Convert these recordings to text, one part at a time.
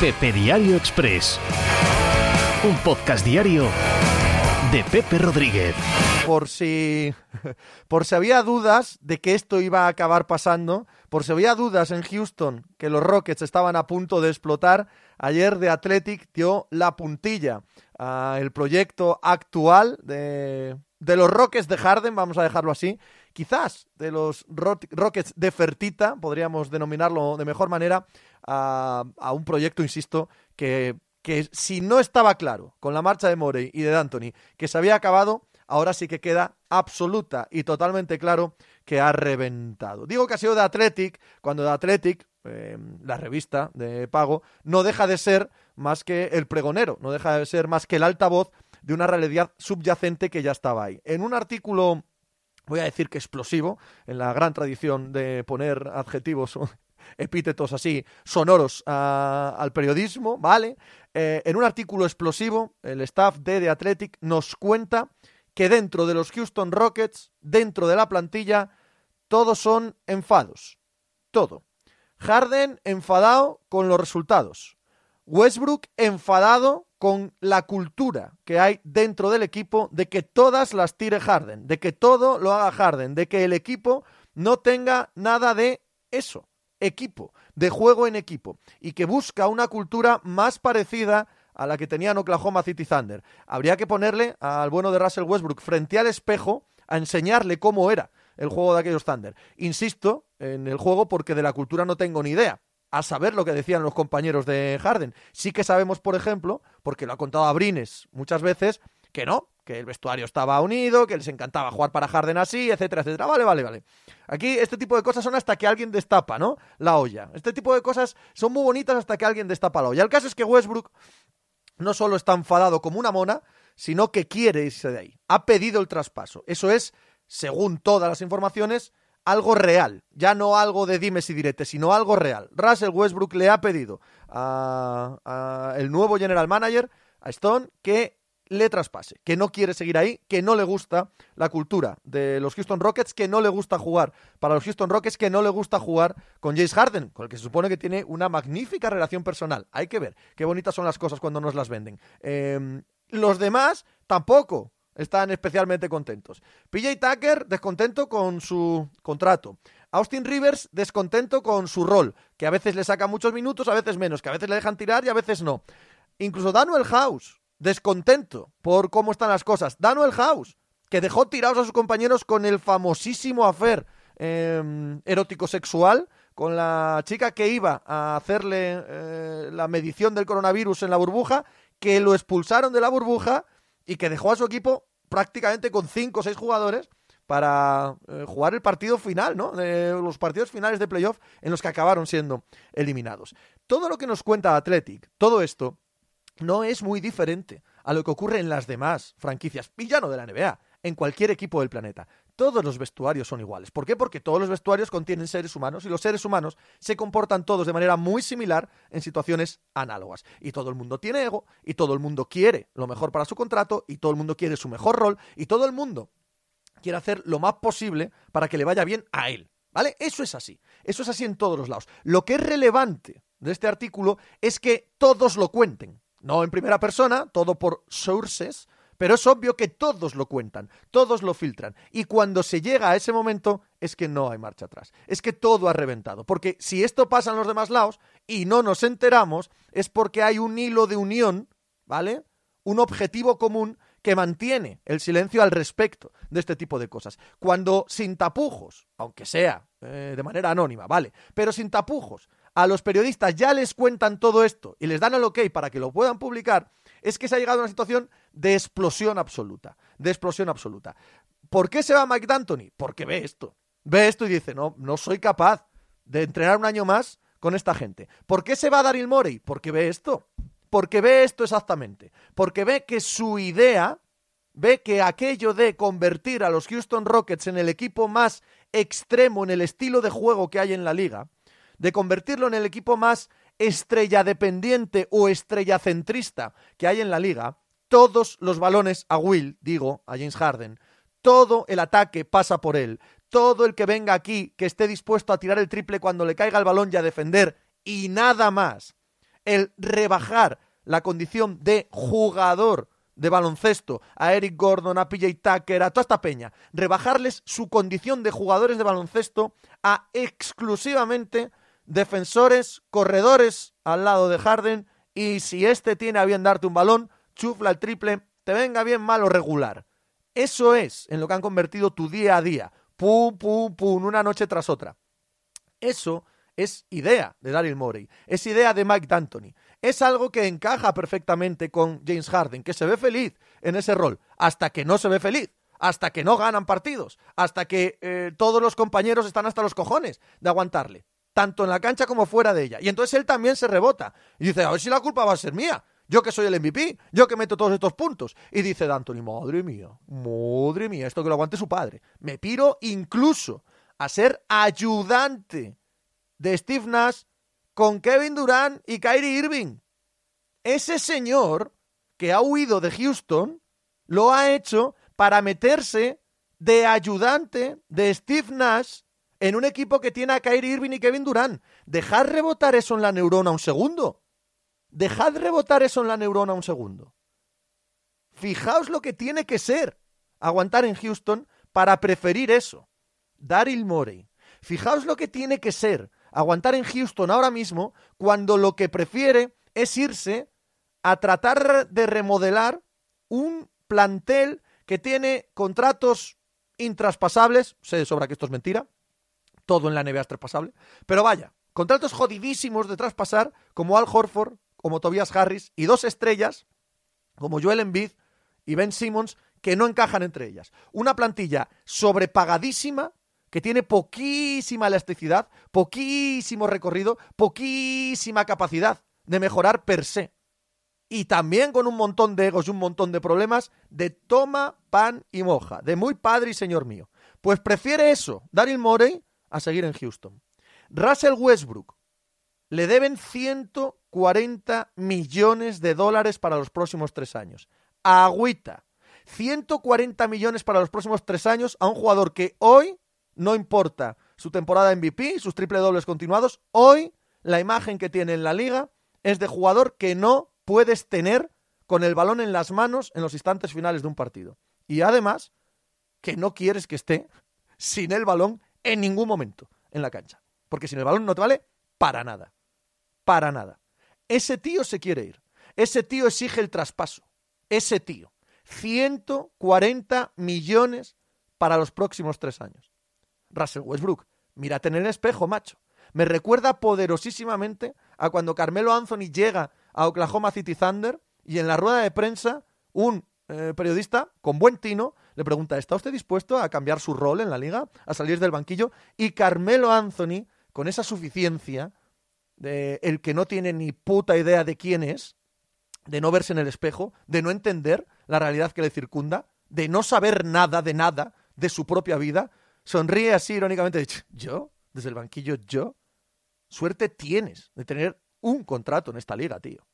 Pepe Diario Express. Un podcast diario de Pepe Rodríguez. Por si, por si había dudas de que esto iba a acabar pasando, por si había dudas en Houston que los Rockets estaban a punto de explotar, ayer The Athletic dio la puntilla al proyecto actual de, de los Rockets de Harden, vamos a dejarlo así, quizás de los Rockets de Fertita, podríamos denominarlo de mejor manera, a, un proyecto, insisto, que, que si no estaba claro con la marcha de Morey y de Anthony que se había acabado, ahora sí que queda absoluta y totalmente claro que ha reventado. Digo que ha sido de Athletic, cuando de Athletic, eh, la revista de pago, no deja de ser más que el pregonero, no deja de ser más que el altavoz de una realidad subyacente que ya estaba ahí. En un artículo voy a decir que explosivo, en la gran tradición de poner adjetivos epítetos así sonoros al periodismo, ¿vale? Eh, en un artículo explosivo, el staff de The Athletic nos cuenta que dentro de los Houston Rockets, dentro de la plantilla, todos son enfados. Todo. Harden enfadado con los resultados. Westbrook enfadado con la cultura que hay dentro del equipo de que todas las tire Harden, de que todo lo haga Harden, de que el equipo no tenga nada de eso equipo, de juego en equipo, y que busca una cultura más parecida a la que tenían Oklahoma City Thunder. Habría que ponerle al bueno de Russell Westbrook frente al espejo a enseñarle cómo era el juego de aquellos Thunder. Insisto en el juego porque de la cultura no tengo ni idea. A saber lo que decían los compañeros de Harden. Sí que sabemos, por ejemplo, porque lo ha contado Abrines muchas veces, que no, que el vestuario estaba unido, que les encantaba jugar para Harden así, etcétera, etcétera. Vale, vale, vale. Aquí este tipo de cosas son hasta que alguien destapa, ¿no? La olla. Este tipo de cosas son muy bonitas hasta que alguien destapa la olla. El caso es que Westbrook no solo está enfadado como una mona, sino que quiere irse de ahí. Ha pedido el traspaso. Eso es, según todas las informaciones, algo real. Ya no algo de dimes y diretes, sino algo real. Russell Westbrook le ha pedido a, el nuevo general manager, a Stone, que le traspase, que no quiere seguir ahí, que no le gusta la cultura de los Houston Rockets, que no le gusta jugar para los Houston Rockets, que no le gusta jugar con Jace Harden, con el que se supone que tiene una magnífica relación personal. Hay que ver qué bonitas son las cosas cuando nos las venden. Em, los demás tampoco están especialmente contentos. PJ Tucker descontento con su contrato. Austin Rivers descontento con su rol, que a veces le saca muchos minutos, a veces menos, que a veces le dejan tirar y a veces no. Incluso Daniel House, descontento por cómo están las cosas. Daniel House, que dejó tirados a sus compañeros con el famosísimo afer em, erótico sexual con la chica que iba a hacerle eh, la medición del coronavirus en la burbuja, que lo expulsaron de la burbuja y que dejó a su equipo prácticamente con cinco o seis jugadores para eh, jugar el partido final, ¿no? los partidos finales de playoff en los que acabaron siendo eliminados. Todo lo que nos cuenta Athletic, todo esto, no es muy diferente a lo que ocurre en las demás franquicias, y ya no de la NBA, en cualquier equipo del planeta. Todos los vestuarios son iguales. ¿Por qué? Porque todos los vestuarios contienen seres humanos y los seres humanos se comportan todos de manera muy similar en situaciones análogas. Y todo el mundo tiene ego, y todo el mundo quiere lo mejor para su contrato, y todo el mundo quiere su mejor rol, y todo el mundo quiere hacer lo más posible para que le vaya bien a él. ¿Vale? Eso es así. Eso es así en todos los lados. Lo que es relevante de este artículo es que todos lo cuenten no en primera persona, todo por sources, pero es obvio que todos lo cuentan, todos lo filtran. Y cuando se llega a ese momento es que no hay marcha atrás, es que todo ha reventado. Porque si esto pasa en los demás lados y no nos enteramos, es porque hay un hilo de unión, ¿vale? Un objetivo común que mantiene el silencio al respecto de este tipo de cosas. Cuando sin tapujos, aunque sea eh, de manera anónima, ¿vale? Pero sin tapujos, a los periodistas ya les cuentan todo esto y les dan el ok para que lo puedan publicar, es que se ha llegado a una situación de explosión absoluta, de explosión absoluta. ¿Por qué se va Mike D'Antoni? Porque ve esto, ve esto y dice, no, no soy capaz de entrenar un año más con esta gente. ¿Por qué se va Daryl Morey? Porque ve esto, porque ve esto exactamente, porque ve que su idea, ve que aquello de convertir a los Houston Rockets en el equipo más extremo en el estilo de juego que hay en la liga, de convertirlo en el equipo más estrella dependiente o estrella centrista que hay en la liga, todos los balones a Will, digo, a James Harden, todo el ataque pasa por él, todo el que venga aquí que esté dispuesto a tirar el triple cuando le caiga el balón y a defender, y nada más, el rebajar la condición de jugador de baloncesto a Eric Gordon, a PJ Tucker, a toda esta peña, rebajarles su condición de jugadores de baloncesto a exclusivamente defensores, corredores al lado de Harden y si este tiene a bien darte un balón, chufla el triple, te venga bien mal o regular. Eso es en lo que han convertido tu día a día. Pum, pum, pum, una noche tras otra. Eso es idea de Daryl Morey, es idea de Mike D'Antoni. Es algo que encaja perfectamente con James Harden, que se ve feliz en ese rol, hasta que no se ve feliz, hasta que no ganan partidos, hasta que eh, todos los compañeros están hasta los cojones de aguantarle, tanto en la cancha como fuera de ella. Y entonces él también se rebota y dice, a ver si la culpa va a ser mía. Yo que soy el MVP, yo que meto todos estos puntos. Y dice D'Antoni, madre mía, madre mía, esto que lo aguante su padre. Me piro incluso a ser ayudante de Steve Nash con Kevin Durant y Kyrie Irving. Ese señor que ha huido de Houston lo ha hecho para meterse de ayudante de Steve Nash en un equipo que tiene a Kyrie Irving y Kevin Durant. Dejad rebotar eso en la neurona un segundo. Dejad rebotar eso en la neurona un segundo. Fijaos lo que tiene que ser aguantar en Houston para preferir eso. Daryl Morey. Fijaos lo que tiene que ser aguantar en Houston ahora mismo cuando lo que prefiere es irse a tratar de remodelar un plantel que tiene contratos intraspasables, sé de sobra que esto es mentira, todo en la NBA es traspasable, pero vaya, contratos jodidísimos de traspasar como Al Horford, como Tobias Harris y dos estrellas como Joel Embiid y Ben Simmons que no encajan entre ellas. Una plantilla sobrepagadísima que tiene poquísima elasticidad, poquísimo recorrido, poquísima capacidad de mejorar per se. Y también con un montón de egos y un montón de problemas de toma, pan y moja, de muy padre y señor mío. Pues prefiere eso, Daryl Morey, a seguir en Houston. Russell Westbrook, le deben 140 millones de dólares para los próximos tres años. Agüita. 140 millones para los próximos tres años a un jugador que hoy no importa su temporada MVP, sus triple dobles continuados, hoy la imagen que tiene en la liga es de jugador que no puedes tener con el balón en las manos en los instantes finales de un partido. Y además, que no quieres que esté sin el balón en ningún momento en la cancha. Porque sin el balón no te vale para nada. Para nada. Ese tío se quiere ir. Ese tío exige el traspaso. Ese tío. 140 millones para los próximos tres años. Russell Westbrook. Mírate en el espejo, macho. Me recuerda poderosísimamente a cuando Carmelo Anthony llega a Oklahoma City Thunder y en la rueda de prensa un eh, periodista con buen tino le pregunta, ¿está usted dispuesto a cambiar su rol en la liga, a salir del banquillo? Y Carmelo Anthony, con esa suficiencia de el que no tiene ni puta idea de quién es, de no verse en el espejo, de no entender la realidad que le circunda, de no saber nada de nada de su propia vida, sonríe así irónicamente, ¿yo? Desde el banquillo, ¿yo? Suerte tienes de tener un contrato en esta liga, tío.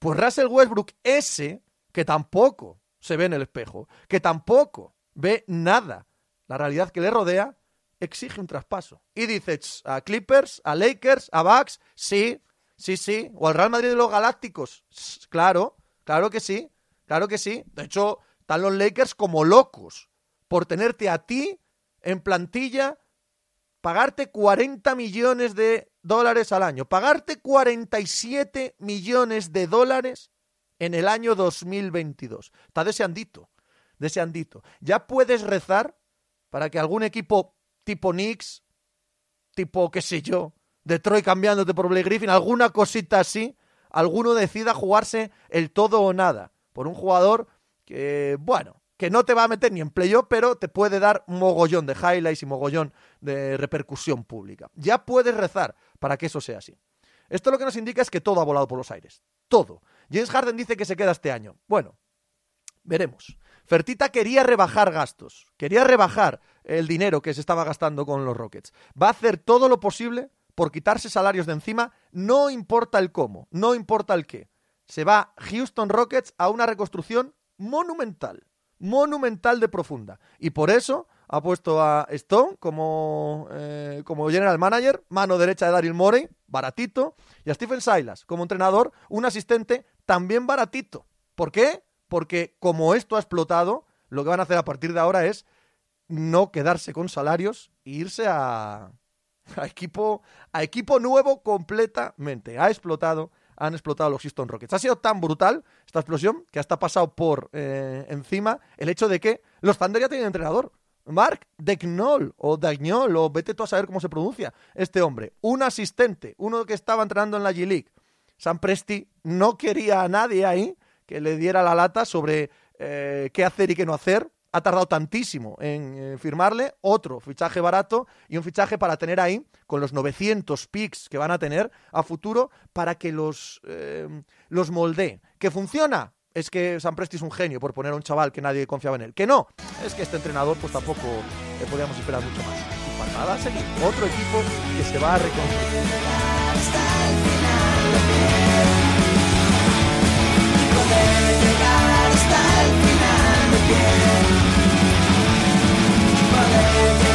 Pues Russell Westbrook, ese que tampoco se ve en el espejo, que tampoco ve nada, la realidad que le rodea, exige un traspaso. Y dice a Clippers, a Lakers, a Bucks, sí, sí, sí, o al Real Madrid de los Galácticos, claro, claro que sí, claro que sí. De hecho, están los Lakers como locos por tenerte a ti en plantilla, pagarte 40 millones de dólares al año, pagarte 47 millones de dólares en el año 2022. Está deseandito, deseandito. Ya puedes rezar para que algún equipo tipo Knicks, tipo, qué sé yo, Detroit cambiándote por Blake Griffin, alguna cosita así, alguno decida jugarse el todo o nada por un jugador que, bueno, que no te va a meter ni en playoff, pero te puede dar mogollón de highlights y mogollón de repercusión pública. Ya puedes rezar para que eso sea así. Esto lo que nos indica es que todo ha volado por los aires. Todo. James Harden dice que se queda este año. Bueno, veremos. Fertita quería rebajar gastos, quería rebajar el dinero que se estaba gastando con los Rockets. Va a hacer todo lo posible por quitarse salarios de encima, no importa el cómo, no importa el qué. Se va Houston Rockets a una reconstrucción monumental monumental de profunda. Y por eso ha puesto a Stone como, eh, como general manager, mano derecha de Daryl Morey, baratito, y a Stephen Silas como entrenador, un asistente también baratito. ¿Por qué? Porque como esto ha explotado, lo que van a hacer a partir de ahora es no quedarse con salarios e irse a, equipo, a equipo nuevo completamente. Ha explotado, han explotado los Houston Rockets. Ha sido tan brutal esta explosión que hasta ha pasado por eh, encima el hecho de que los Thunder ya tienen entrenador. Mark Dagnol o Dagnol o vete tú a saber cómo se pronuncia este hombre. Un asistente, uno que estaba entrenando en la G-League. Sam Presti no quería a nadie ahí que le diera la lata sobre eh, qué hacer y qué no hacer ha tardado tantísimo en eh, firmarle otro fichaje barato y un fichaje para tener ahí con los 900 picks que van a tener a futuro para que los, eh, los moldee. ¿Que funciona? Es que San Presti es un genio por poner a un chaval que nadie confiaba en él. Que no, es que este entrenador pues tampoco podíamos esperar mucho más. Y para nada, seguir otro equipo que se va a reconstruir. Poder llegar hasta el final de pie. Poder